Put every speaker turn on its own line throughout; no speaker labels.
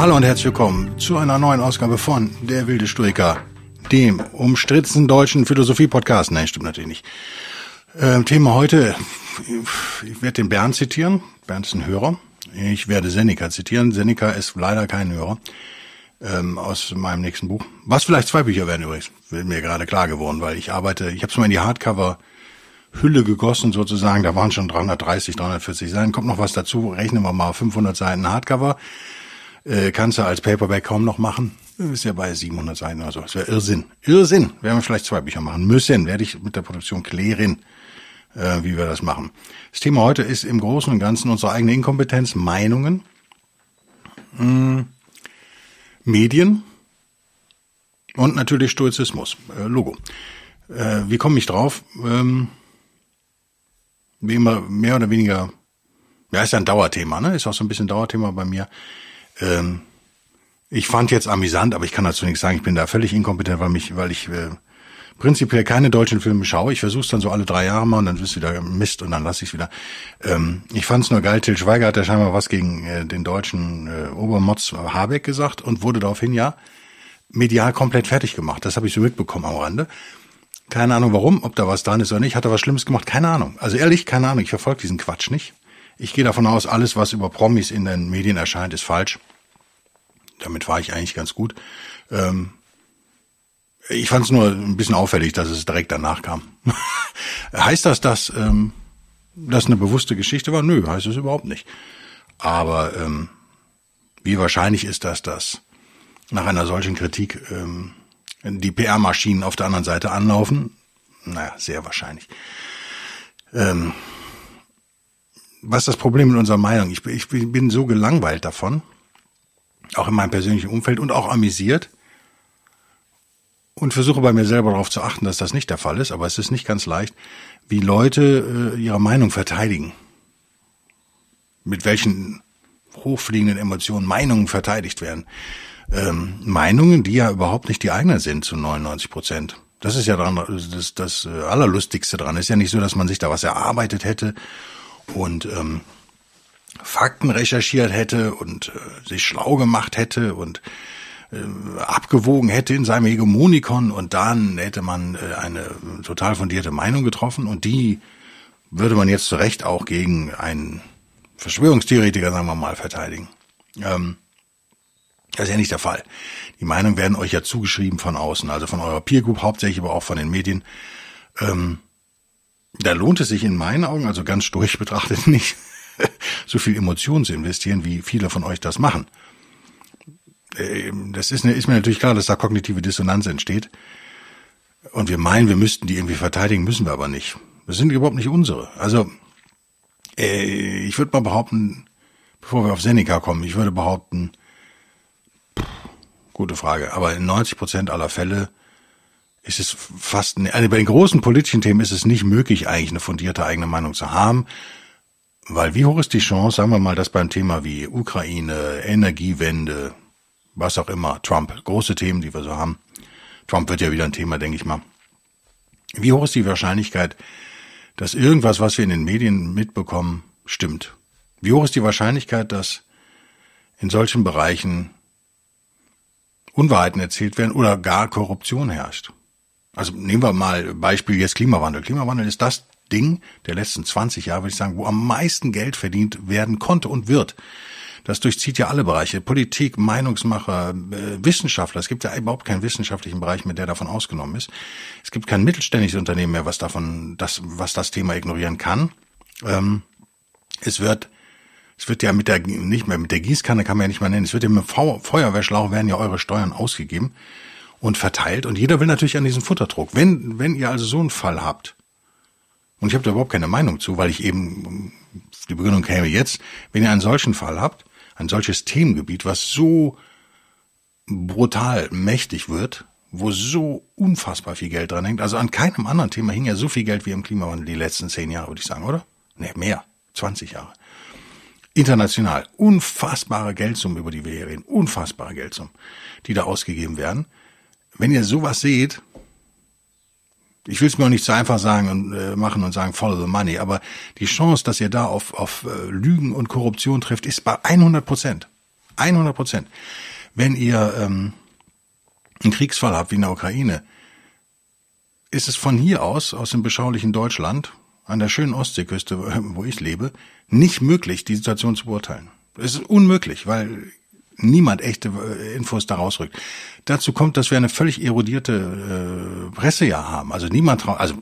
Hallo und herzlich willkommen zu einer neuen Ausgabe von Der wilde Stoiker, dem umstrittensten deutschen Philosophie-Podcast. Nein, stimmt natürlich nicht. Ähm, Thema heute, ich werde den Bernd zitieren. Bernd ist ein Hörer. Ich werde Seneca zitieren. Seneca ist leider kein Hörer ähm, aus meinem nächsten Buch. Was vielleicht zwei Bücher werden übrigens, wird mir gerade klar geworden, weil ich arbeite, ich habe es mal in die Hardcover Hülle gegossen sozusagen. Da waren schon 330, 340 Seiten. Kommt noch was dazu. Rechnen wir mal 500 Seiten Hardcover. Äh, kannst du als Paperback kaum noch machen. Ist ja bei 700 Seiten oder so. Das wäre Irrsinn. Irrsinn. Werden wir vielleicht zwei Bücher machen müssen. Werde ich mit der Produktion klären, äh, wie wir das machen. Das Thema heute ist im Großen und Ganzen unsere eigene Inkompetenz, Meinungen, mh, hm, Medien und natürlich Stoizismus. Äh, Logo. Äh, wie komme ich drauf? Ähm, wie immer mehr oder weniger, ja, ist ja ein Dauerthema, ne? Ist auch so ein bisschen Dauerthema bei mir. Ähm, ich fand jetzt amüsant, aber ich kann dazu nichts sagen. Ich bin da völlig inkompetent, weil mich, weil ich äh, prinzipiell keine deutschen Filme schaue. Ich versuche es dann so alle drei Jahre mal und dann ist wieder Mist und dann lasse ich es wieder. Ähm, ich fand es nur geil. Till Schweiger hat ja scheinbar was gegen äh, den deutschen äh, Obermotz Habeck gesagt und wurde daraufhin ja medial komplett fertig gemacht. Das habe ich so mitbekommen am Rande. Keine Ahnung warum, ob da was dran ist oder nicht. Hat er was Schlimmes gemacht? Keine Ahnung. Also ehrlich, keine Ahnung. Ich verfolge diesen Quatsch nicht. Ich gehe davon aus, alles, was über Promis in den Medien erscheint, ist falsch. Damit war ich eigentlich ganz gut. Ähm, ich fand es nur ein bisschen auffällig, dass es direkt danach kam. heißt das, dass ähm, das eine bewusste Geschichte war? Nö, heißt es überhaupt nicht. Aber ähm, wie wahrscheinlich ist das, dass nach einer solchen Kritik ähm, die PR-Maschinen auf der anderen Seite anlaufen? Naja, sehr wahrscheinlich. Ähm, was ist das Problem mit unserer Meinung? Ich, ich bin so gelangweilt davon, auch in meinem persönlichen Umfeld und auch amüsiert und versuche bei mir selber darauf zu achten, dass das nicht der Fall ist, aber es ist nicht ganz leicht, wie Leute äh, ihre Meinung verteidigen. Mit welchen hochfliegenden Emotionen Meinungen verteidigt werden ähm, Meinungen, die ja überhaupt nicht die eigenen sind zu 99 Prozent. Das ist ja dran, das, das äh, Allerlustigste dran. ist ja nicht so, dass man sich da was erarbeitet hätte und ähm, Fakten recherchiert hätte und äh, sich schlau gemacht hätte und äh, abgewogen hätte in seinem Hegemonikon und dann hätte man äh, eine total fundierte Meinung getroffen und die würde man jetzt zu Recht auch gegen einen Verschwörungstheoretiker, sagen wir mal, verteidigen. Ähm, das ist ja nicht der Fall. Die Meinungen werden euch ja zugeschrieben von außen, also von eurer Peer Group hauptsächlich, aber auch von den Medien. Ähm, da lohnt es sich in meinen Augen, also ganz durch betrachtet, nicht so viel Emotionen zu investieren, wie viele von euch das machen. Ähm, das ist, ist mir natürlich klar, dass da kognitive Dissonanz entsteht. Und wir meinen, wir müssten die irgendwie verteidigen, müssen wir aber nicht. Das sind überhaupt nicht unsere. Also, äh, ich würde mal behaupten, bevor wir auf Seneca kommen, ich würde behaupten, Gute Frage. Aber in 90 Prozent aller Fälle ist es fast, also bei den großen politischen Themen ist es nicht möglich, eigentlich eine fundierte eigene Meinung zu haben. Weil wie hoch ist die Chance, sagen wir mal, dass beim Thema wie Ukraine, Energiewende, was auch immer, Trump, große Themen, die wir so haben. Trump wird ja wieder ein Thema, denke ich mal. Wie hoch ist die Wahrscheinlichkeit, dass irgendwas, was wir in den Medien mitbekommen, stimmt? Wie hoch ist die Wahrscheinlichkeit, dass in solchen Bereichen Unwahrheiten erzählt werden oder gar Korruption herrscht. Also nehmen wir mal Beispiel jetzt Klimawandel. Klimawandel ist das Ding der letzten 20 Jahre, würde ich sagen, wo am meisten Geld verdient werden konnte und wird. Das durchzieht ja alle Bereiche. Politik, Meinungsmacher, äh, Wissenschaftler. Es gibt ja überhaupt keinen wissenschaftlichen Bereich mehr, der davon ausgenommen ist. Es gibt kein mittelständisches Unternehmen mehr, was davon, das, was das Thema ignorieren kann. Ähm, es wird es wird ja mit der, nicht mehr mit der Gießkanne kann man ja nicht mal nennen, es wird ja mit dem Feuerwehrschlauch werden ja eure Steuern ausgegeben und verteilt und jeder will natürlich an diesen Futterdruck. Wenn, wenn ihr also so einen Fall habt, und ich habe da überhaupt keine Meinung zu, weil ich eben, die Begründung käme jetzt, wenn ihr einen solchen Fall habt, ein solches Themengebiet, was so brutal mächtig wird, wo so unfassbar viel Geld dran hängt. Also an keinem anderen Thema hing ja so viel Geld wie im Klimawandel die letzten zehn Jahre, würde ich sagen, oder? Nee, mehr. 20 Jahre. International. Unfassbare Geldsummen, über die wir hier reden. Unfassbare Geldsummen, die da ausgegeben werden. Wenn ihr sowas seht, ich will es mir auch nicht so einfach sagen und äh, machen und sagen, follow the money, aber die Chance, dass ihr da auf, auf äh, Lügen und Korruption trifft, ist bei 100 Prozent. 100 Prozent. Wenn ihr ähm, einen Kriegsfall habt wie in der Ukraine, ist es von hier aus, aus dem beschaulichen Deutschland, an der schönen Ostseeküste, wo ich lebe, nicht möglich, die Situation zu beurteilen. Es ist unmöglich, weil niemand echte äh, Infos da rausrückt. Dazu kommt, dass wir eine völlig erodierte äh, Presse ja haben. Also niemand traut, also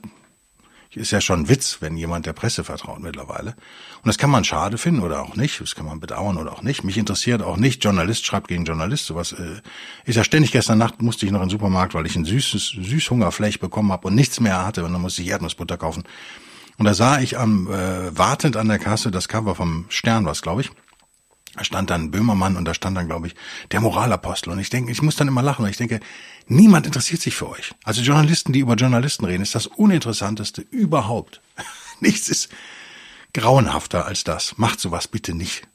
ist ja schon ein Witz, wenn jemand der Presse vertraut mittlerweile. Und das kann man schade finden oder auch nicht, das kann man bedauern oder auch nicht. Mich interessiert auch nicht, Journalist schreibt gegen Journalist, sowas äh, ist ja ständig. Gestern Nacht musste ich noch in den Supermarkt, weil ich ein süßes Süßhungerfleisch bekommen habe und nichts mehr hatte und dann musste ich Erdnussbutter kaufen. Und da sah ich am äh, wartend an der Kasse das Cover vom Stern, was glaube ich. Da stand dann Böhmermann und da stand dann, glaube ich, der Moralapostel. Und ich denke, ich muss dann immer lachen, weil ich denke, niemand interessiert sich für euch. Also Journalisten, die über Journalisten reden, ist das Uninteressanteste überhaupt. Nichts ist grauenhafter als das. Macht sowas bitte nicht.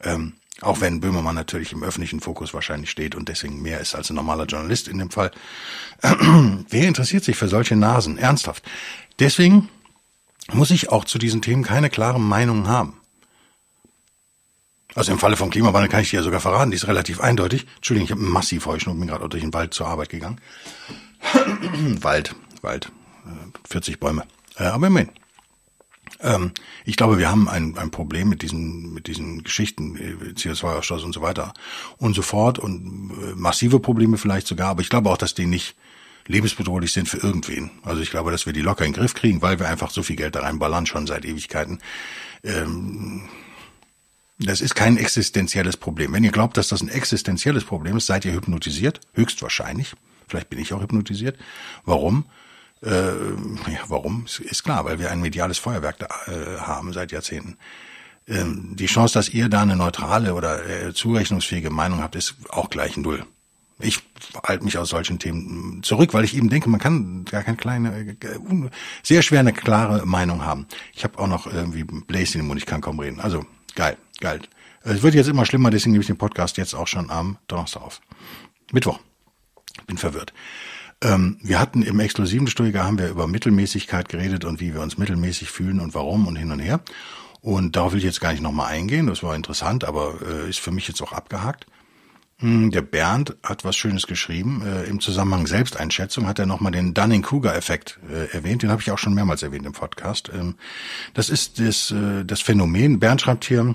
Ähm, auch wenn Böhmermann natürlich im öffentlichen Fokus wahrscheinlich steht und deswegen mehr ist als ein normaler Journalist in dem Fall. Wer interessiert sich für solche Nasen? Ernsthaft. Deswegen muss ich auch zu diesen Themen keine klare Meinung haben. Also im Falle vom Klimawandel kann ich dir ja sogar verraten, die ist relativ eindeutig. Entschuldigung, ich habe massiv Heuschnupfen, bin gerade durch den Wald zur Arbeit gegangen. Wald, Wald, 40 äh, Bäume. Äh, aber immerhin. Ähm, ich glaube, wir haben ein, ein Problem mit diesen, mit diesen Geschichten, äh, CO2-Ausstoß und so weiter und so fort und massive Probleme vielleicht sogar, aber ich glaube auch, dass die nicht lebensbedrohlich sind für irgendwen. Also ich glaube, dass wir die locker in den Griff kriegen, weil wir einfach so viel Geld da reinballern, schon seit Ewigkeiten. Ähm, das ist kein existenzielles Problem. Wenn ihr glaubt, dass das ein existenzielles Problem ist, seid ihr hypnotisiert, höchstwahrscheinlich. Vielleicht bin ich auch hypnotisiert. Warum? Äh, ja, warum? Ist klar, weil wir ein mediales Feuerwerk da, äh, haben seit Jahrzehnten. Ähm, die Chance, dass ihr da eine neutrale oder äh, zurechnungsfähige Meinung habt, ist auch gleich null. Ich halte mich aus solchen Themen zurück, weil ich eben denke, man kann gar keine kleine, sehr schwer eine klare Meinung haben. Ich habe auch noch irgendwie Bläschen im Mund, ich kann kaum reden. Also geil, geil. Es wird jetzt immer schlimmer, deswegen nehme ich den Podcast jetzt auch schon am Donnerstag auf. Mittwoch. Bin verwirrt. Ähm, wir hatten im exklusiven Studiger haben wir über Mittelmäßigkeit geredet und wie wir uns mittelmäßig fühlen und warum und hin und her. Und darauf will ich jetzt gar nicht nochmal eingehen. Das war interessant, aber äh, ist für mich jetzt auch abgehakt. Hm, der Bernd hat was Schönes geschrieben. Äh, Im Zusammenhang Selbsteinschätzung hat er nochmal den Dunning-Kruger-Effekt äh, erwähnt. Den habe ich auch schon mehrmals erwähnt im Podcast. Ähm, das ist das, äh, das Phänomen. Bernd schreibt hier,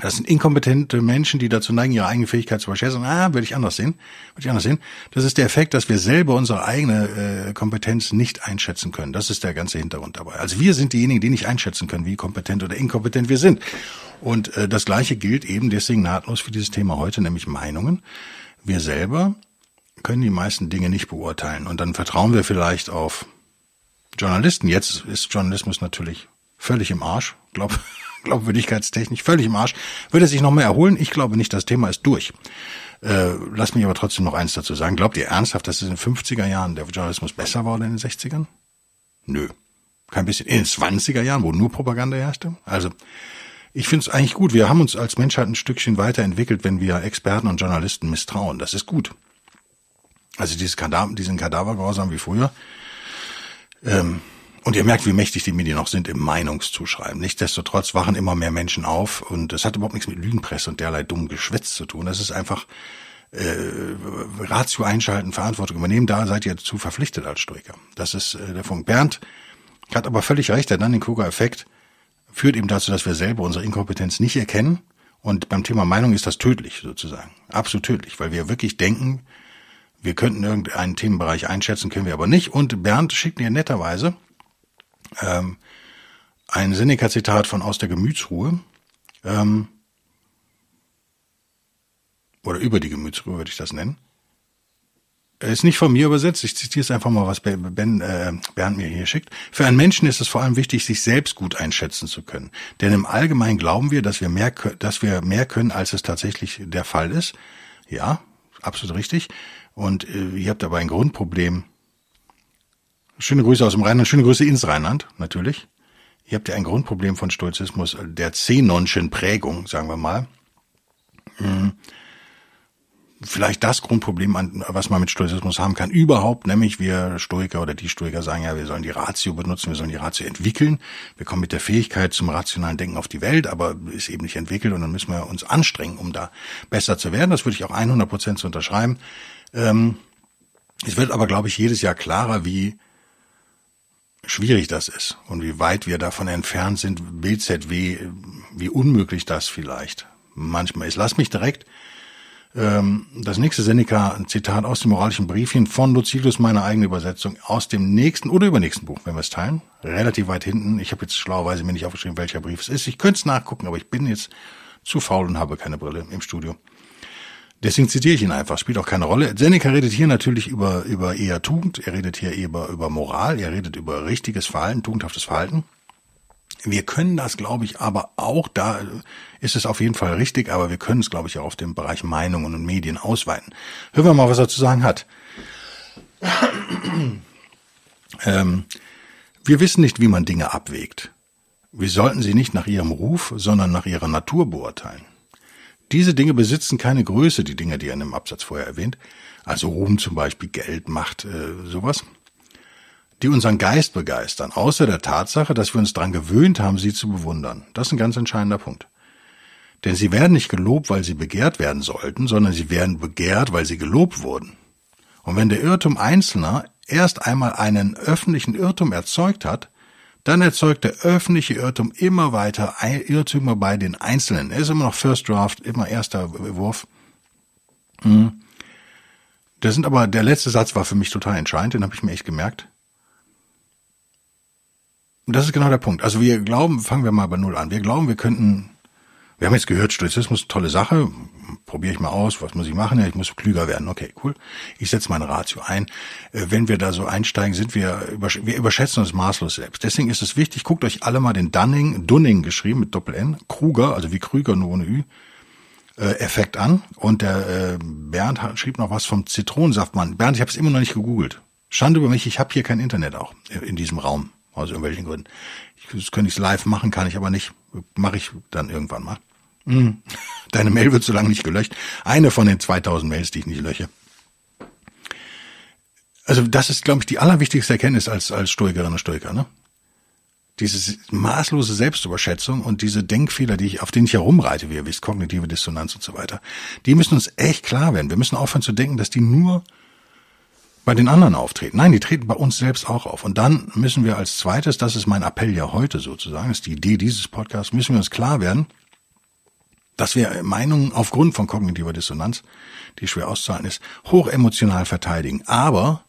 das sind inkompetente Menschen, die dazu neigen, ihre eigene Fähigkeit zu überschätzen. Ah, würde ich anders sehen. Würde ich anders sehen. Das ist der Effekt, dass wir selber unsere eigene äh, Kompetenz nicht einschätzen können. Das ist der ganze Hintergrund dabei. Also wir sind diejenigen, die nicht einschätzen können, wie kompetent oder inkompetent wir sind. Und äh, das Gleiche gilt eben deswegen nahtlos für dieses Thema heute, nämlich Meinungen. Wir selber können die meisten Dinge nicht beurteilen. Und dann vertrauen wir vielleicht auf Journalisten. Jetzt ist Journalismus natürlich völlig im Arsch. Glaub, glaubwürdigkeitstechnisch völlig im Arsch. Wird er sich noch mehr erholen? Ich glaube nicht, das Thema ist durch. Äh, lass mich aber trotzdem noch eins dazu sagen. Glaubt ihr ernsthaft, dass es in den 50er Jahren der Journalismus besser war als in den 60ern? Nö. Kein bisschen. In den 20er Jahren, wo nur Propaganda herrschte? Also, ich finde es eigentlich gut. Wir haben uns als Menschheit ein Stückchen weiterentwickelt, wenn wir Experten und Journalisten misstrauen. Das ist gut. Also dieses Kadaver, diesen Kadavergehorsam wie früher. Ähm, und ihr merkt, wie mächtig die Medien noch sind im Meinungszuschreiben. Nichtsdestotrotz wachen immer mehr Menschen auf und das hat überhaupt nichts mit Lügenpresse und derlei dummen Geschwätz zu tun. Das ist einfach äh, Ratio einschalten, Verantwortung übernehmen. Da seid ihr zu verpflichtet als Stoiker. Das ist äh, der Punkt. Bernd hat aber völlig recht. Der Dunning-Kruger-Effekt führt eben dazu, dass wir selber unsere Inkompetenz nicht erkennen. Und beim Thema Meinung ist das tödlich sozusagen. Absolut tödlich, weil wir wirklich denken, wir könnten irgendeinen Themenbereich einschätzen, können wir aber nicht. Und Bernd schickt mir netterweise ähm, ein Seneca-Zitat von Aus der Gemütsruhe. Ähm, oder über die Gemütsruhe würde ich das nennen. ist nicht von mir übersetzt, ich zitiere es einfach mal, was ben, äh, Bernd mir hier schickt. Für einen Menschen ist es vor allem wichtig, sich selbst gut einschätzen zu können. Denn im Allgemeinen glauben wir, dass wir mehr, dass wir mehr können, als es tatsächlich der Fall ist. Ja, absolut richtig. Und äh, ihr habt aber ein Grundproblem. Schöne Grüße aus dem Rheinland, schöne Grüße ins Rheinland, natürlich. Ihr habt ja ein Grundproblem von Stoizismus, der Zenonschen Prägung, sagen wir mal. Hm vielleicht das Grundproblem, was man mit Stoizismus haben kann, überhaupt, nämlich wir Stoiker oder die Stoiker sagen ja, wir sollen die Ratio benutzen, wir sollen die Ratio entwickeln. Wir kommen mit der Fähigkeit zum rationalen Denken auf die Welt, aber ist eben nicht entwickelt und dann müssen wir uns anstrengen, um da besser zu werden. Das würde ich auch 100 Prozent zu unterschreiben. Ähm, es wird aber, glaube ich, jedes Jahr klarer, wie schwierig das ist und wie weit wir davon entfernt sind, BZW, wie unmöglich das vielleicht manchmal ist. Lass mich direkt ähm, das nächste Seneca, ein Zitat aus dem moralischen Briefchen von Lucilius, meine eigene Übersetzung, aus dem nächsten oder übernächsten Buch, wenn wir es teilen. Relativ weit hinten. Ich habe jetzt schlauerweise mir nicht aufgeschrieben, welcher Brief es ist. Ich könnte es nachgucken, aber ich bin jetzt zu faul und habe keine Brille im Studio. Deswegen zitiere ich ihn einfach, spielt auch keine Rolle. Seneca redet hier natürlich über, über eher Tugend, er redet hier über, über Moral, er redet über richtiges Verhalten, tugendhaftes Verhalten. Wir können das, glaube ich, aber auch, da ist es auf jeden Fall richtig, aber wir können es, glaube ich, auch auf den Bereich Meinungen und Medien ausweiten. Hören wir mal, was er zu sagen hat. ähm, wir wissen nicht, wie man Dinge abwägt. Wir sollten sie nicht nach ihrem Ruf, sondern nach ihrer Natur beurteilen. Diese Dinge besitzen keine Größe, die Dinge, die er in dem Absatz vorher erwähnt, also Ruhm zum Beispiel, Geld, Macht, äh, sowas die unseren Geist begeistern, außer der Tatsache, dass wir uns daran gewöhnt haben, sie zu bewundern. Das ist ein ganz entscheidender Punkt. Denn sie werden nicht gelobt, weil sie begehrt werden sollten, sondern sie werden begehrt, weil sie gelobt wurden. Und wenn der Irrtum Einzelner erst einmal einen öffentlichen Irrtum erzeugt hat, dann erzeugt der öffentliche Irrtum immer weiter Irrtümer bei den Einzelnen. Er ist immer noch First Draft, immer erster Wurf. Hm. Das sind aber, der letzte Satz war für mich total entscheidend, den habe ich mir echt gemerkt. Und das ist genau der Punkt. Also wir glauben, fangen wir mal bei Null an. Wir glauben, wir könnten, wir haben jetzt gehört, Stoizismus, tolle Sache, probiere ich mal aus, was muss ich machen? Ja, ich muss klüger werden. Okay, cool. Ich setze meine Ratio ein. Äh, wenn wir da so einsteigen, sind wir, wir überschätzen uns maßlos selbst. Deswegen ist es wichtig, guckt euch alle mal den Dunning, Dunning geschrieben mit Doppel-N, Kruger, also wie Krüger nur ohne Ü, äh, Effekt an. Und der äh, Bernd schrieb noch was vom Zitronensaftmann. Bernd, ich habe es immer noch nicht gegoogelt. Schande über mich, ich habe hier kein Internet auch in diesem Raum. Aus irgendwelchen Gründen. Ich, das könnte ich live machen, kann ich aber nicht. Mache ich dann irgendwann mal. Hm. Deine Mail wird so lange nicht gelöscht. Eine von den 2000 Mails, die ich nicht lösche. Also das ist, glaube ich, die allerwichtigste Erkenntnis als, als Stoikerin und Stoiker. Ne? Diese maßlose Selbstüberschätzung und diese Denkfehler, die ich, auf denen ich herumreite, wie ihr wisst, kognitive Dissonanz und so weiter, die müssen uns echt klar werden. Wir müssen aufhören zu denken, dass die nur bei den anderen auftreten. Nein, die treten bei uns selbst auch auf. Und dann müssen wir als zweites, das ist mein Appell ja heute sozusagen, ist die Idee dieses Podcasts, müssen wir uns klar werden, dass wir Meinungen aufgrund von kognitiver Dissonanz, die schwer auszuhalten ist, hochemotional verteidigen. Aber,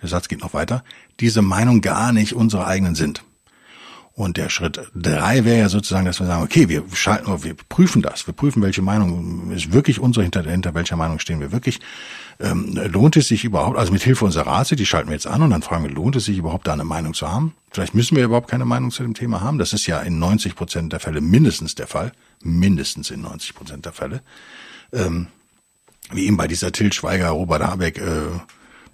der Satz geht noch weiter, diese Meinung gar nicht unsere eigenen sind. Und der Schritt drei wäre ja sozusagen, dass wir sagen, okay, wir schalten, wir prüfen das, wir prüfen, welche Meinung ist wirklich unsere, hinter, hinter welcher Meinung stehen wir wirklich. Ähm, lohnt es sich überhaupt, also mit Hilfe unserer Ratio, die schalten wir jetzt an und dann fragen wir, lohnt es sich überhaupt da eine Meinung zu haben? Vielleicht müssen wir überhaupt keine Meinung zu dem Thema haben. Das ist ja in 90 Prozent der Fälle mindestens der Fall. Mindestens in 90 Prozent der Fälle. Ähm, wie eben bei dieser Til Schweiger, Robert Habeck, äh,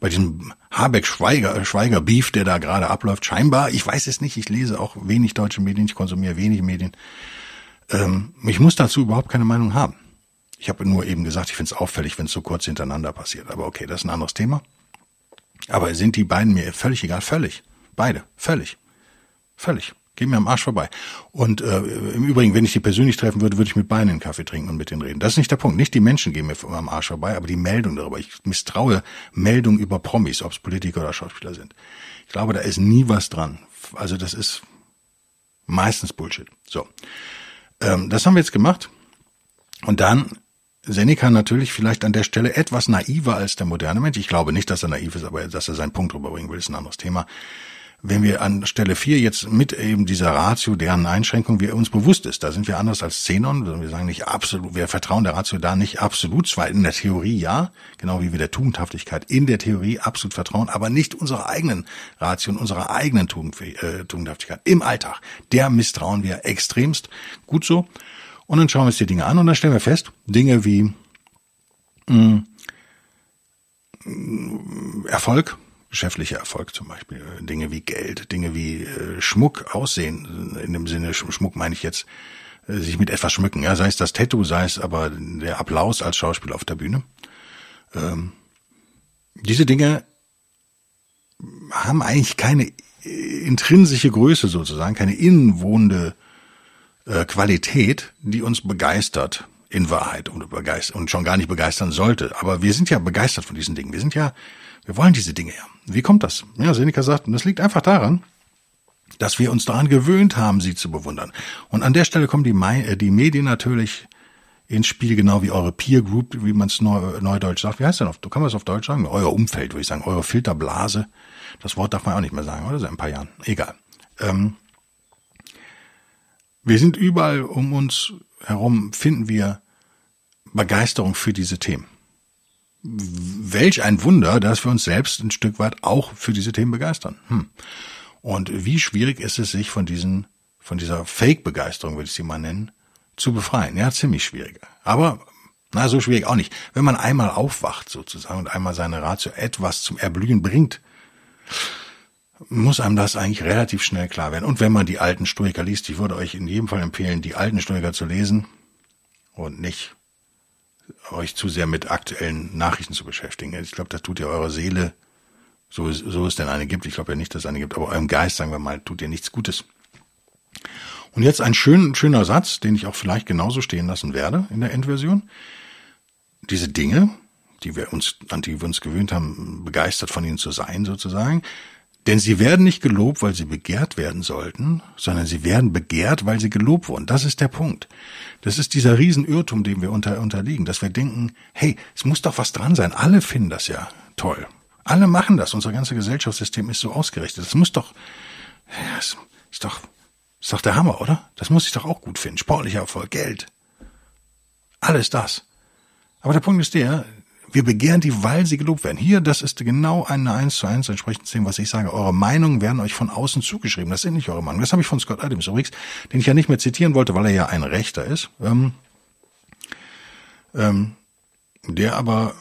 bei diesem Habeck-Schweiger-Beef, der da gerade abläuft, scheinbar, ich weiß es nicht, ich lese auch wenig deutsche Medien, ich konsumiere wenig Medien. Ähm, ich muss dazu überhaupt keine Meinung haben. Ich habe nur eben gesagt, ich finde es auffällig, wenn es so kurz hintereinander passiert. Aber okay, das ist ein anderes Thema. Aber sind die beiden mir völlig egal? Völlig. Beide. Völlig. Völlig. Gehen mir am Arsch vorbei. Und äh, im Übrigen, wenn ich die persönlich treffen würde, würde ich mit beiden einen Kaffee trinken und mit denen reden. Das ist nicht der Punkt. Nicht die Menschen gehen mir am Arsch vorbei, aber die Meldung darüber. Ich misstraue Meldungen über Promis, ob es Politiker oder Schauspieler sind. Ich glaube, da ist nie was dran. Also das ist meistens Bullshit. So. Ähm, das haben wir jetzt gemacht. Und dann Seneca natürlich vielleicht an der Stelle etwas naiver als der moderne Mensch. Ich glaube nicht, dass er naiv ist, aber dass er seinen Punkt rüberbringen will, ist ein anderes Thema wenn wir an Stelle 4 jetzt mit eben dieser Ratio, deren Einschränkung wir uns bewusst ist, da sind wir anders als Zenon, wir sagen nicht absolut, wir vertrauen der Ratio da nicht absolut, zwar in der Theorie ja, genau wie wir der Tugendhaftigkeit in der Theorie absolut vertrauen, aber nicht unserer eigenen Ratio und unserer eigenen Tugend, äh, Tugendhaftigkeit im Alltag. Der misstrauen wir extremst. Gut so. Und dann schauen wir uns die Dinge an und dann stellen wir fest, Dinge wie mh, mm, Erfolg, geschäftlicher Erfolg zum Beispiel, Dinge wie Geld, Dinge wie äh, Schmuck, Aussehen, in dem Sinne Schmuck meine ich jetzt, äh, sich mit etwas schmücken, ja, sei es das Tattoo, sei es aber der Applaus als Schauspieler auf der Bühne. Ähm, diese Dinge haben eigentlich keine intrinsische Größe sozusagen, keine innenwohnende äh, Qualität, die uns begeistert in Wahrheit und begeistert und schon gar nicht begeistern sollte. Aber wir sind ja begeistert von diesen Dingen. Wir sind ja, wir wollen diese Dinge ja. Wie kommt das? Ja, Seneca sagt, das liegt einfach daran, dass wir uns daran gewöhnt haben, sie zu bewundern. Und an der Stelle kommen die, äh, die Medien natürlich ins Spiel, genau wie eure Peer Group, wie man es neu, neudeutsch sagt. Wie heißt denn auf, kann man es auf Deutsch sagen? Euer Umfeld, würde ich sagen, eure Filterblase. Das Wort darf man auch nicht mehr sagen, oder? Seit ein paar Jahren. Egal. Ähm, wir sind überall um uns herum, finden wir Begeisterung für diese Themen. Welch ein Wunder, dass wir uns selbst ein Stück weit auch für diese Themen begeistern. Hm. Und wie schwierig ist es, sich von diesen, von dieser Fake-Begeisterung, würde ich sie mal nennen, zu befreien? Ja, ziemlich schwierig. Aber, na, so schwierig auch nicht. Wenn man einmal aufwacht sozusagen und einmal seine Ratio etwas zum Erblühen bringt, muss einem das eigentlich relativ schnell klar werden. Und wenn man die alten Stoiker liest, ich würde euch in jedem Fall empfehlen, die alten Stoiker zu lesen und nicht euch zu sehr mit aktuellen Nachrichten zu beschäftigen. Ich glaube, das tut ihr eurer Seele, so, so es denn eine gibt, ich glaube ja nicht, dass es eine gibt, aber eurem Geist, sagen wir mal, tut ihr nichts Gutes. Und jetzt ein schön, schöner Satz, den ich auch vielleicht genauso stehen lassen werde in der Endversion. Diese Dinge, die wir uns, an die wir uns gewöhnt haben, begeistert von ihnen zu sein, sozusagen, denn sie werden nicht gelobt, weil sie begehrt werden sollten, sondern sie werden begehrt, weil sie gelobt wurden. Das ist der Punkt. Das ist dieser Riesenirrtum, dem wir unter, unterliegen, dass wir denken, hey, es muss doch was dran sein. Alle finden das ja toll. Alle machen das. Unser ganzes Gesellschaftssystem ist so ausgerichtet. Das muss doch, ist, ist doch, ist doch der Hammer, oder? Das muss ich doch auch gut finden. Sportlicher Erfolg, Geld. Alles das. Aber der Punkt ist der, wir begehren die, weil sie gelobt werden. Hier, das ist genau eine eins zu eins entsprechend dem, was ich sage. Eure Meinungen werden euch von außen zugeschrieben. Das sind nicht eure Meinungen. Das habe ich von Scott Adams übrigens, den ich ja nicht mehr zitieren wollte, weil er ja ein Rechter ist. Ähm, ähm, der aber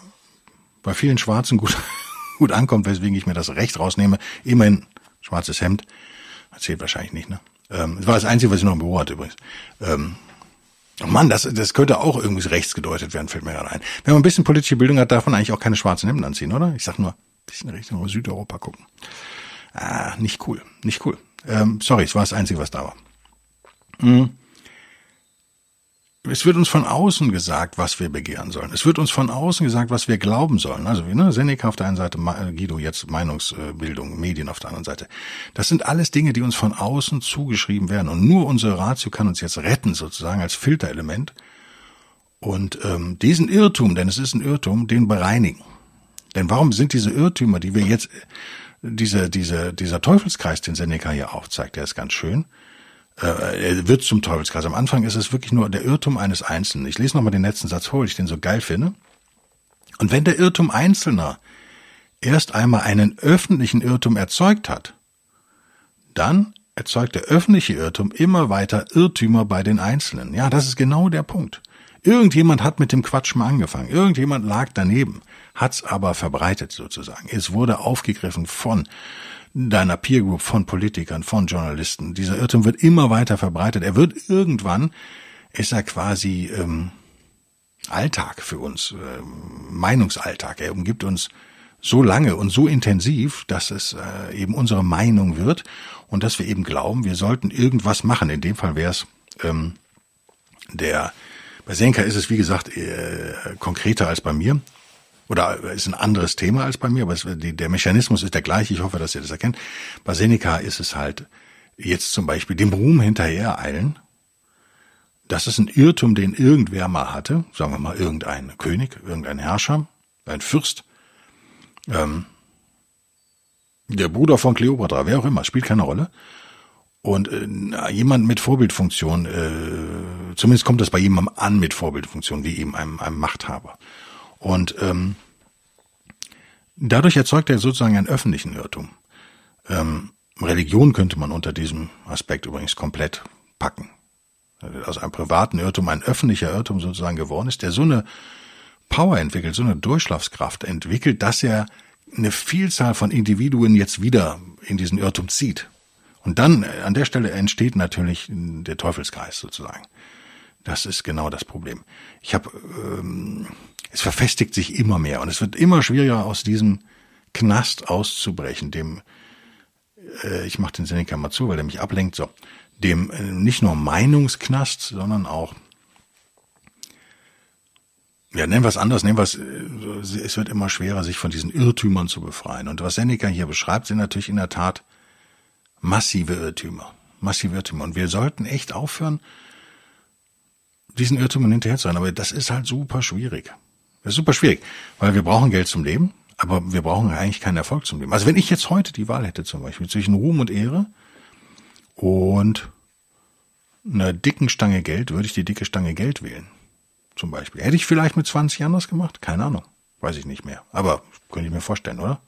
bei vielen Schwarzen gut, gut ankommt, weswegen ich mir das Recht rausnehme. Immerhin schwarzes Hemd. Erzählt wahrscheinlich nicht, ne? Ähm, das war das Einzige, was ich noch im Büro hatte übrigens. Ähm, Oh Mann, das, das könnte auch irgendwie rechts gedeutet werden, fällt mir gerade ein. Wenn man ein bisschen politische Bildung hat, darf man eigentlich auch keine schwarzen Hemden anziehen, oder? Ich sag nur, ein bisschen Richtung Südeuropa gucken. Ah, nicht cool, nicht cool. Ähm, sorry, es war das Einzige, was da war. Mhm es wird uns von außen gesagt, was wir begehren sollen. Es wird uns von außen gesagt, was wir glauben sollen. Also ne, Seneca auf der einen Seite, Guido jetzt Meinungsbildung, Medien auf der anderen Seite. Das sind alles Dinge, die uns von außen zugeschrieben werden. Und nur unsere Ratio kann uns jetzt retten, sozusagen als Filterelement. Und ähm, diesen Irrtum, denn es ist ein Irrtum, den bereinigen. Denn warum sind diese Irrtümer, die wir jetzt, diese, diese, dieser Teufelskreis, den Seneca hier aufzeigt, der ist ganz schön äh, er wird zum Teufelskreis. Am Anfang ist es wirklich nur der Irrtum eines Einzelnen. Ich lese nochmal den letzten Satz vor, weil ich den so geil finde. Und wenn der Irrtum Einzelner erst einmal einen öffentlichen Irrtum erzeugt hat, dann erzeugt der öffentliche Irrtum immer weiter Irrtümer bei den Einzelnen. Ja, das ist genau der Punkt. Irgendjemand hat mit dem Quatsch mal angefangen. Irgendjemand lag daneben, hat's aber verbreitet sozusagen. Es wurde aufgegriffen von deiner Peer Group, von Politikern, von Journalisten. Dieser Irrtum wird immer weiter verbreitet. Er wird irgendwann, ist er quasi ähm, Alltag für uns, äh, Meinungsalltag. Er umgibt uns so lange und so intensiv, dass es äh, eben unsere Meinung wird und dass wir eben glauben, wir sollten irgendwas machen. In dem Fall wäre es ähm, der bei Senka ist es, wie gesagt, äh, konkreter als bei mir. Oder ist ein anderes Thema als bei mir, aber es, die, der Mechanismus ist der gleiche. Ich hoffe, dass ihr das erkennt. Bei Seneca ist es halt jetzt zum Beispiel dem Ruhm hinterher eilen. Das ist ein Irrtum, den irgendwer mal hatte. Sagen wir mal irgendein König, irgendein Herrscher, ein Fürst. Ähm, der Bruder von Cleopatra, wer auch immer, spielt keine Rolle. Und äh, jemand mit Vorbildfunktion, äh, zumindest kommt das bei jemandem an mit Vorbildfunktion, wie eben einem, einem Machthaber. Und ähm, dadurch erzeugt er sozusagen einen öffentlichen Irrtum. Ähm, Religion könnte man unter diesem Aspekt übrigens komplett packen. Aus einem privaten Irrtum ein öffentlicher Irrtum sozusagen geworden ist, der so eine Power entwickelt, so eine Durchschlagskraft entwickelt, dass er eine Vielzahl von Individuen jetzt wieder in diesen Irrtum zieht. Und dann äh, an der Stelle entsteht natürlich der Teufelskreis sozusagen. Das ist genau das Problem. Ich habe, ähm, es verfestigt sich immer mehr und es wird immer schwieriger aus diesem Knast auszubrechen, dem äh, ich mache den Seneca mal zu, weil er mich ablenkt. So, dem äh, nicht nur Meinungsknast, sondern auch ja, nennen wir es anders, nennen wir es, äh, es wird immer schwerer, sich von diesen Irrtümern zu befreien. Und was Seneca hier beschreibt, sind natürlich in der Tat massive Irrtümer. Massive Irrtümer. Und wir sollten echt aufhören, diesen Irrtümern hinterher zu sein. Aber das ist halt super schwierig. Das ist super schwierig, weil wir brauchen Geld zum Leben, aber wir brauchen eigentlich keinen Erfolg zum Leben. Also wenn ich jetzt heute die Wahl hätte zum Beispiel zwischen Ruhm und Ehre und einer dicken Stange Geld, würde ich die dicke Stange Geld wählen. Zum Beispiel. Hätte ich vielleicht mit 20 anders gemacht? Keine Ahnung. Weiß ich nicht mehr. Aber könnte ich mir vorstellen, oder?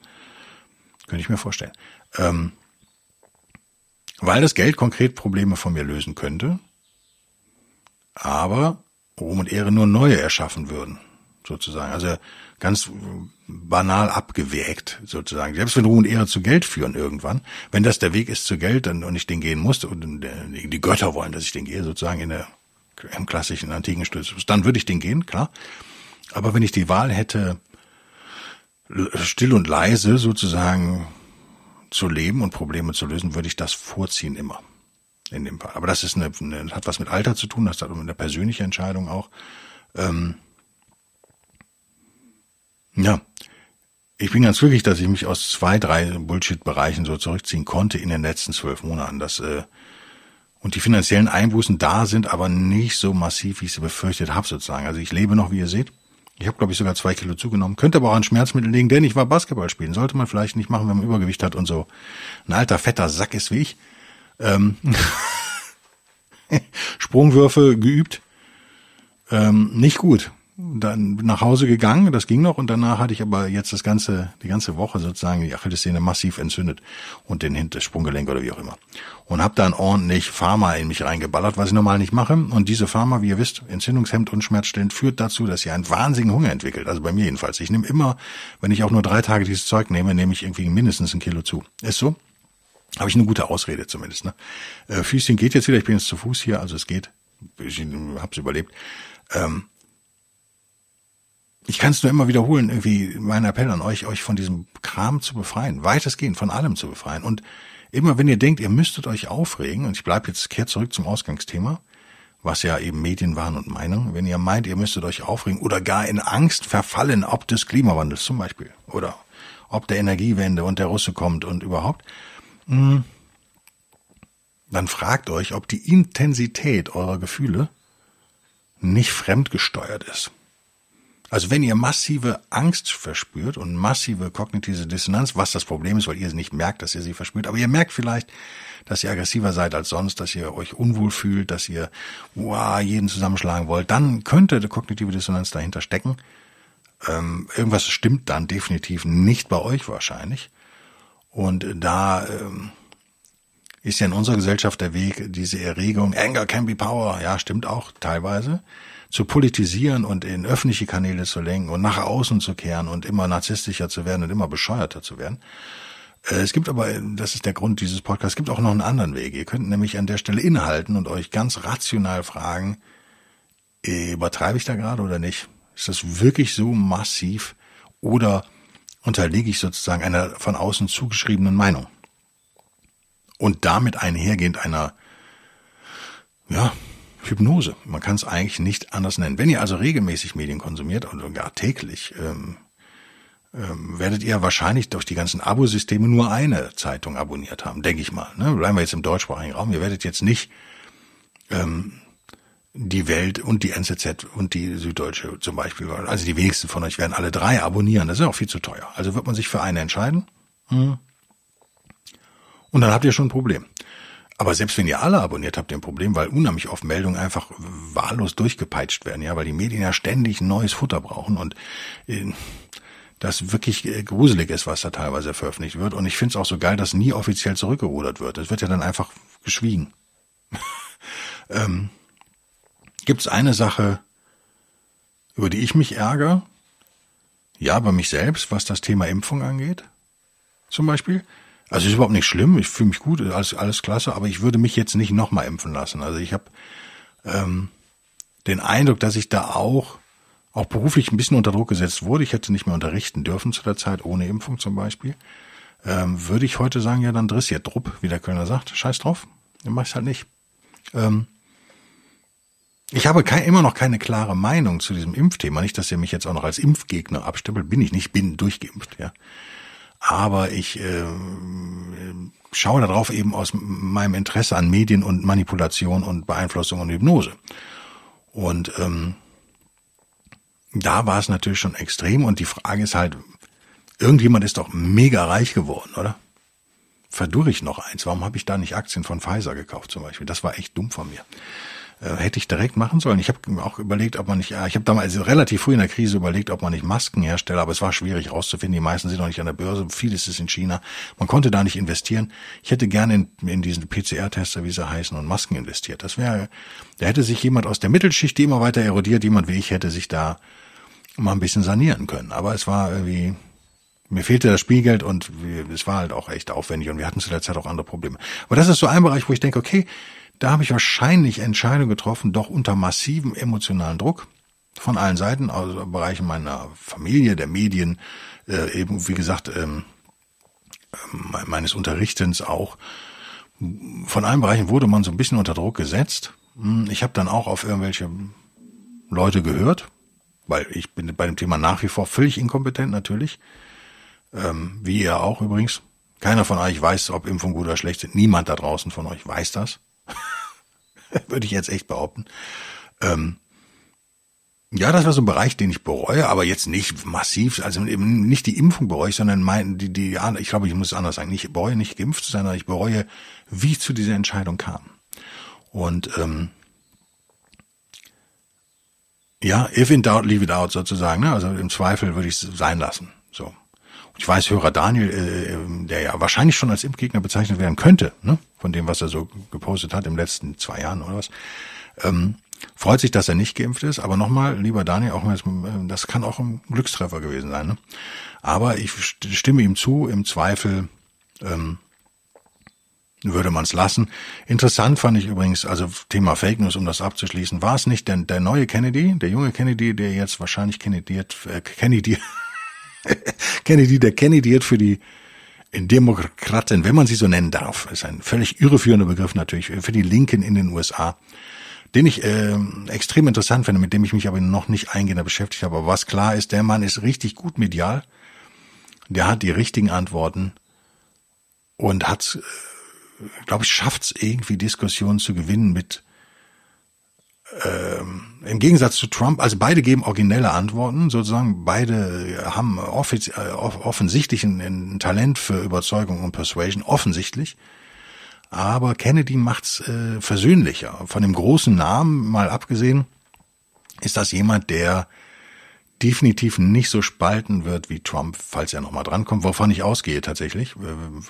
Könnte ich mir vorstellen. Ähm, weil das Geld konkret Probleme von mir lösen könnte, aber Ruhm und Ehre nur neue erschaffen würden, sozusagen. Also ganz banal abgewägt, sozusagen. Selbst wenn Ruhm und Ehre zu Geld führen irgendwann, wenn das der Weg ist zu Geld dann, und ich den gehen muss, und die Götter wollen, dass ich den gehe, sozusagen in der, im klassischen antiken Stützbus, dann würde ich den gehen, klar. Aber wenn ich die Wahl hätte, still und leise sozusagen zu leben und Probleme zu lösen, würde ich das vorziehen immer. In dem Fall. Aber das ist eine, eine hat was mit Alter zu tun, das hat eine persönliche Entscheidung auch. Ähm, ja. Ich bin ganz glücklich, dass ich mich aus zwei, drei Bullshit-Bereichen so zurückziehen konnte in den letzten zwölf Monaten. Das, äh, und die finanziellen Einbußen da sind aber nicht so massiv, wie ich sie befürchtet habe, sozusagen. Also ich lebe noch, wie ihr seht. Ich habe, glaube ich, sogar zwei Kilo zugenommen. Könnte aber auch an Schmerzmittel liegen, denn ich war Basketball spielen. Sollte man vielleicht nicht machen, wenn man Übergewicht hat und so ein alter, fetter Sack ist wie ich. Ähm Sprungwürfe geübt. Ähm, nicht gut dann nach Hause gegangen, das ging noch und danach hatte ich aber jetzt das ganze, die ganze Woche sozusagen die Achillessehne massiv entzündet und den hinter Sprunggelenk oder wie auch immer. Und habe dann ordentlich Pharma in mich reingeballert, was ich normal nicht mache. Und diese Pharma, wie ihr wisst, entzündungshemmend und schmerzstillend, führt dazu, dass ihr einen wahnsinnigen Hunger entwickelt. Also bei mir jedenfalls. Ich nehme immer, wenn ich auch nur drei Tage dieses Zeug nehme, nehme ich irgendwie mindestens ein Kilo zu. Ist so? Habe ich eine gute Ausrede zumindest. Ne? Äh, Füßchen geht jetzt wieder, ich bin jetzt zu Fuß hier, also es geht. Ich hab's überlebt. Ähm, ich kann es nur immer wiederholen, irgendwie mein Appell an euch, euch von diesem Kram zu befreien, weitestgehend von allem zu befreien. Und immer wenn ihr denkt, ihr müsstet euch aufregen, und ich bleibe jetzt kehrt zurück zum Ausgangsthema, was ja eben Medien waren und Meinung, wenn ihr meint, ihr müsstet euch aufregen oder gar in Angst verfallen, ob des Klimawandels zum Beispiel oder ob der Energiewende und der Russe kommt und überhaupt, hm, dann fragt euch, ob die Intensität eurer Gefühle nicht fremdgesteuert ist. Also wenn ihr massive Angst verspürt und massive kognitive Dissonanz, was das Problem ist, weil ihr nicht merkt, dass ihr sie verspürt, aber ihr merkt vielleicht, dass ihr aggressiver seid als sonst, dass ihr euch unwohl fühlt, dass ihr wow, jeden zusammenschlagen wollt, dann könnte die kognitive Dissonanz dahinter stecken. Ähm, irgendwas stimmt dann definitiv nicht bei euch wahrscheinlich. Und da ähm, ist ja in unserer Gesellschaft der Weg, diese Erregung, Anger can be power, ja, stimmt auch teilweise zu politisieren und in öffentliche Kanäle zu lenken und nach außen zu kehren und immer narzisstischer zu werden und immer bescheuerter zu werden. Äh, es gibt aber, das ist der Grund dieses Podcasts, es gibt auch noch einen anderen Weg. Ihr könnt nämlich an der Stelle innehalten und euch ganz rational fragen, äh, übertreibe ich da gerade oder nicht? Ist das wirklich so massiv oder unterliege ich sozusagen einer von außen zugeschriebenen Meinung? Und damit einhergehend einer, ja, Hypnose. Man kann es eigentlich nicht anders nennen. Wenn ihr also regelmäßig Medien konsumiert und gar täglich, ähm, ähm, werdet ihr wahrscheinlich durch die ganzen Abosysteme nur eine Zeitung abonniert haben, denke ich mal. Ne? Bleiben wir jetzt im deutschsprachigen Raum. Ihr werdet jetzt nicht ähm, die Welt und die NZZ und die Süddeutsche zum Beispiel, also die wenigsten von euch werden alle drei abonnieren. Das ist auch viel zu teuer. Also wird man sich für eine entscheiden. Hm. Und dann habt ihr schon ein Problem. Aber selbst wenn ihr alle abonniert habt, ihr ein Problem, weil unheimlich oft Meldungen einfach wahllos durchgepeitscht werden, ja, weil die Medien ja ständig neues Futter brauchen und äh, das wirklich äh, gruselig ist, was da teilweise veröffentlicht wird. Und ich finde es auch so geil, dass nie offiziell zurückgerudert wird. Es wird ja dann einfach geschwiegen. ähm, Gibt es eine Sache, über die ich mich ärgere? Ja, bei mich selbst, was das Thema Impfung angeht. Zum Beispiel. Also ist überhaupt nicht schlimm, ich fühle mich gut, alles, alles klasse, aber ich würde mich jetzt nicht nochmal impfen lassen. Also ich habe ähm, den Eindruck, dass ich da auch auch beruflich ein bisschen unter Druck gesetzt wurde. Ich hätte nicht mehr unterrichten dürfen zu der Zeit, ohne Impfung zum Beispiel. Ähm, würde ich heute sagen, ja, dann dressiert Drupp, wie der Kölner sagt. Scheiß drauf, dann mach ich's halt nicht. Ähm, ich habe kein, immer noch keine klare Meinung zu diesem Impfthema. Nicht, dass ihr mich jetzt auch noch als Impfgegner abstempelt. Bin ich nicht, bin durchgeimpft, ja. Aber ich äh, schaue darauf eben aus meinem Interesse an Medien und Manipulation und Beeinflussung und Hypnose. Und ähm, da war es natürlich schon extrem und die Frage ist halt, irgendjemand ist doch mega reich geworden, oder? Verdurre ich noch eins? Warum habe ich da nicht Aktien von Pfizer gekauft zum Beispiel? Das war echt dumm von mir. Äh, hätte ich direkt machen sollen. Ich habe auch überlegt, ob man nicht, ich habe damals relativ früh in der Krise überlegt, ob man nicht Masken herstelle, aber es war schwierig rauszufinden. Die meisten sind noch nicht an der Börse, vieles ist in China. Man konnte da nicht investieren. Ich hätte gerne in, in diesen PCR-Tester, wie sie heißen, und Masken investiert. Das wäre, da hätte sich jemand aus der Mittelschicht, die immer weiter erodiert, jemand wie ich, hätte sich da mal ein bisschen sanieren können. Aber es war irgendwie, mir fehlte das Spielgeld und es war halt auch echt aufwendig und wir hatten zu der Zeit auch andere Probleme. Aber das ist so ein Bereich, wo ich denke, okay, da habe ich wahrscheinlich Entscheidungen getroffen, doch unter massivem emotionalen Druck von allen Seiten, also Bereichen meiner Familie, der Medien, äh, eben wie gesagt ähm, äh, meines Unterrichtens auch. Von allen Bereichen wurde man so ein bisschen unter Druck gesetzt. Hm, ich habe dann auch auf irgendwelche Leute gehört, weil ich bin bei dem Thema nach wie vor völlig inkompetent natürlich, ähm, wie ihr auch übrigens. Keiner von euch weiß, ob Impfung gut oder schlecht sind. Niemand da draußen von euch weiß das. Würde ich jetzt echt behaupten. Ähm, ja, das war so ein Bereich, den ich bereue, aber jetzt nicht massiv, also eben nicht die Impfung bereue ich, sondern mein, die, die, ich glaube, ich muss es anders sagen, ich bereue nicht geimpft zu sein, sondern ich bereue, wie ich zu dieser Entscheidung kam. Und ähm, ja, if in doubt, leave it out sozusagen, ne? also im Zweifel würde ich es sein lassen. So. Ich weiß, Hörer Daniel, äh, ähm, der ja wahrscheinlich schon als Impfgegner bezeichnet werden könnte, ne? von dem, was er so gepostet hat im letzten zwei Jahren oder was, ähm, freut sich, dass er nicht geimpft ist. Aber nochmal, lieber Daniel, auch mal, das kann auch ein Glückstreffer gewesen sein. Ne? Aber ich stimme ihm zu, im Zweifel ähm, würde man es lassen. Interessant fand ich übrigens, also Thema Fake News, um das abzuschließen, war es nicht denn der neue Kennedy, der junge Kennedy, der jetzt wahrscheinlich kandidiert, äh, Kennedy, Kennedy, der kandidiert für die Demokraten, wenn man sie so nennen darf, ist ein völlig irreführender Begriff natürlich, für die Linken in den USA, den ich äh, extrem interessant finde, mit dem ich mich aber noch nicht eingehender beschäftigt habe. Aber was klar ist, der Mann ist richtig gut medial, der hat die richtigen Antworten und hat, äh, glaube ich, schafft es irgendwie Diskussionen zu gewinnen mit ähm, im Gegensatz zu Trump, also beide geben originelle Antworten, sozusagen beide haben offiz äh, offensichtlich ein, ein, Talent für Überzeugung und Persuasion, offensichtlich. Aber Kennedy macht's äh, versöhnlicher. Von dem großen Namen mal abgesehen, ist das jemand, der definitiv nicht so spalten wird wie Trump, falls er nochmal drankommt, wovon ich ausgehe tatsächlich. Äh,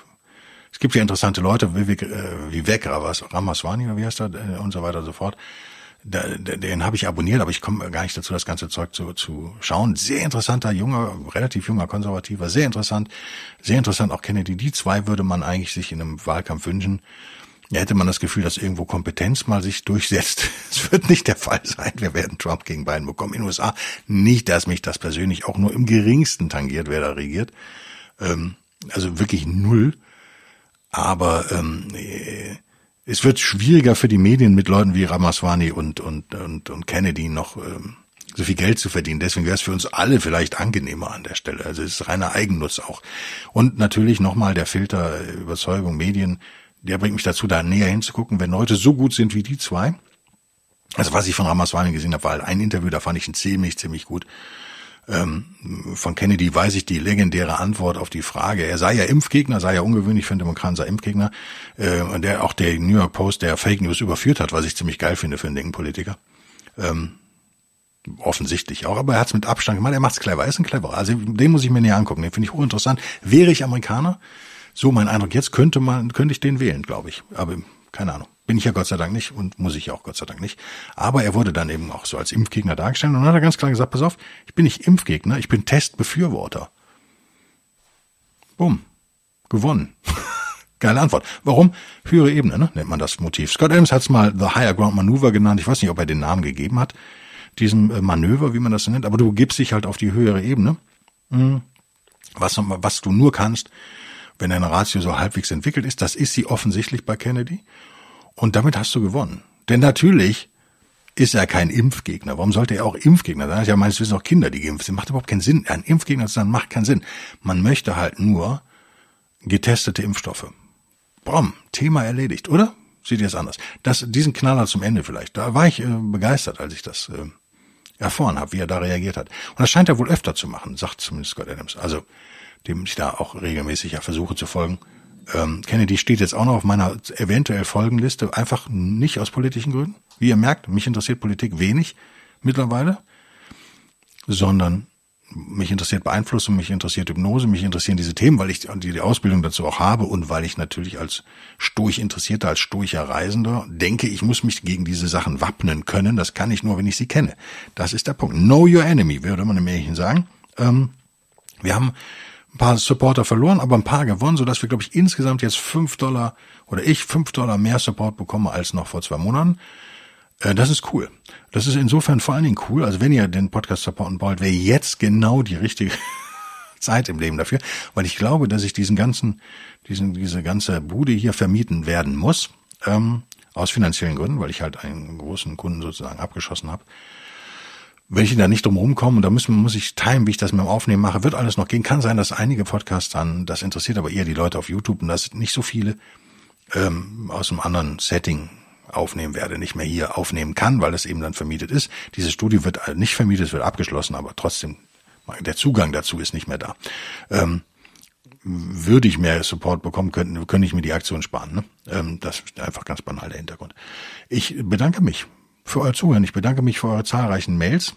es gibt ja interessante Leute, wie, äh, Vivek Ramaswamy, wie heißt er, äh, und so weiter und so fort den habe ich abonniert, aber ich komme gar nicht dazu, das ganze Zeug zu, zu schauen. Sehr interessanter, junger, relativ junger Konservativer, sehr interessant, sehr interessant auch Kennedy. Die zwei würde man eigentlich sich in einem Wahlkampf wünschen. Da hätte man das Gefühl, dass irgendwo Kompetenz mal sich durchsetzt. Es wird nicht der Fall sein. Wir werden Trump gegen Biden bekommen. In den USA nicht, dass mich das persönlich auch nur im geringsten tangiert, wer da regiert. Ähm, also wirklich null. Aber ähm, äh, es wird schwieriger für die Medien mit Leuten wie Ramaswamy und, und, und, und Kennedy noch ähm, so viel Geld zu verdienen. Deswegen wäre es für uns alle vielleicht angenehmer an der Stelle. Also es ist reiner Eigennutz auch. Und natürlich nochmal der Filter äh, Überzeugung, Medien, der bringt mich dazu, da näher hinzugucken, wenn Leute so gut sind wie die zwei. Also was ich von Ramaswamy gesehen habe, war halt ein Interview, da fand ich ihn ziemlich, ziemlich gut. Ähm, von Kennedy weiß ich die legendäre Antwort auf die Frage. Er sei ja Impfgegner, sei ja ungewöhnlich für einen Demokraten, sei Impfgegner. Äh, und der auch der New York Post, der Fake News überführt hat, was ich ziemlich geil finde für einen linken Politiker. Ähm, offensichtlich auch, aber er hat es mit Abstand gemacht. Er macht's clever. Er ist ein cleverer. Also den muss ich mir näher angucken. Den finde ich hochinteressant. Wäre ich Amerikaner, so mein Eindruck jetzt könnte man könnte ich den wählen, glaube ich. Aber keine Ahnung. Bin ich ja Gott sei Dank nicht und muss ich ja auch Gott sei Dank nicht. Aber er wurde dann eben auch so als Impfgegner dargestellt und dann hat er ganz klar gesagt, pass auf, ich bin nicht Impfgegner, ich bin Testbefürworter. Bumm. Gewonnen. Geile Antwort. Warum? Höhere Ebene, ne? nennt man das Motiv. Scott Adams hat es mal The Higher Ground Maneuver genannt. Ich weiß nicht, ob er den Namen gegeben hat, diesem äh, Manöver, wie man das nennt, aber du gibst dich halt auf die höhere Ebene. Hm. Was, was du nur kannst, wenn deine Ratio so halbwegs entwickelt ist, das ist sie offensichtlich bei Kennedy. Und damit hast du gewonnen. Denn natürlich ist er kein Impfgegner. Warum sollte er auch Impfgegner sein? Ja meines Wissens auch Kinder, die geimpft sind. Macht überhaupt keinen Sinn. Ein Impfgegner zu sein macht keinen Sinn. Man möchte halt nur getestete Impfstoffe. Brom, Thema erledigt, oder? Seht ihr es anders? Das, diesen Knaller zum Ende vielleicht. Da war ich äh, begeistert, als ich das äh, erfahren habe, wie er da reagiert hat. Und das scheint er wohl öfter zu machen, sagt zumindest Scott Adams. Also, dem ich da auch regelmäßig ja versuche zu folgen. Ähm, Kennedy steht jetzt auch noch auf meiner eventuell Folgenliste, einfach nicht aus politischen Gründen. Wie ihr merkt, mich interessiert Politik wenig mittlerweile, sondern mich interessiert Beeinflussung, mich interessiert Hypnose, mich interessieren diese Themen, weil ich die Ausbildung dazu auch habe und weil ich natürlich als stoisch Interessierter, als stoischer Reisender denke, ich muss mich gegen diese Sachen wappnen können. Das kann ich nur, wenn ich sie kenne. Das ist der Punkt. Know your enemy, würde man im Märchen sagen. Ähm, wir haben ein paar Supporter verloren, aber ein paar gewonnen, sodass wir, glaube ich, insgesamt jetzt fünf Dollar oder ich fünf Dollar mehr Support bekomme als noch vor zwei Monaten. Äh, das ist cool. Das ist insofern vor allen Dingen cool. Also wenn ihr den Podcast supporten wollt, wäre jetzt genau die richtige Zeit im Leben dafür, weil ich glaube, dass ich diesen ganzen, diesen, diese ganze Bude hier vermieten werden muss, ähm, aus finanziellen Gründen, weil ich halt einen großen Kunden sozusagen abgeschossen habe wenn ich da nicht drum rumkomme, und da müssen, muss ich timen, wie ich das mit dem Aufnehmen mache, wird alles noch gehen. Kann sein, dass einige Podcasts dann, das interessiert aber eher die Leute auf YouTube und das nicht so viele ähm, aus einem anderen Setting aufnehmen werde, nicht mehr hier aufnehmen kann, weil es eben dann vermietet ist. Dieses Studio wird nicht vermietet, es wird abgeschlossen, aber trotzdem, der Zugang dazu ist nicht mehr da. Ähm, würde ich mehr Support bekommen, könnten, könnte ich mir die Aktion sparen. Ne? Ähm, das ist einfach ganz banal der Hintergrund. Ich bedanke mich für euer Zuhören. Ich bedanke mich für eure zahlreichen Mails.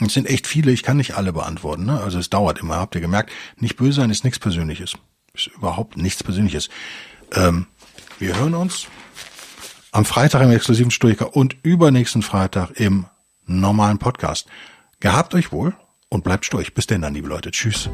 Es sind echt viele, ich kann nicht alle beantworten. Ne? Also es dauert immer, habt ihr gemerkt. Nicht böse sein ist nichts Persönliches. Ist überhaupt nichts Persönliches. Ähm, wir hören uns am Freitag im exklusiven Stoiker und übernächsten Freitag im normalen Podcast. Gehabt euch wohl und bleibt stoich. Bis denn dann, liebe Leute. Tschüss.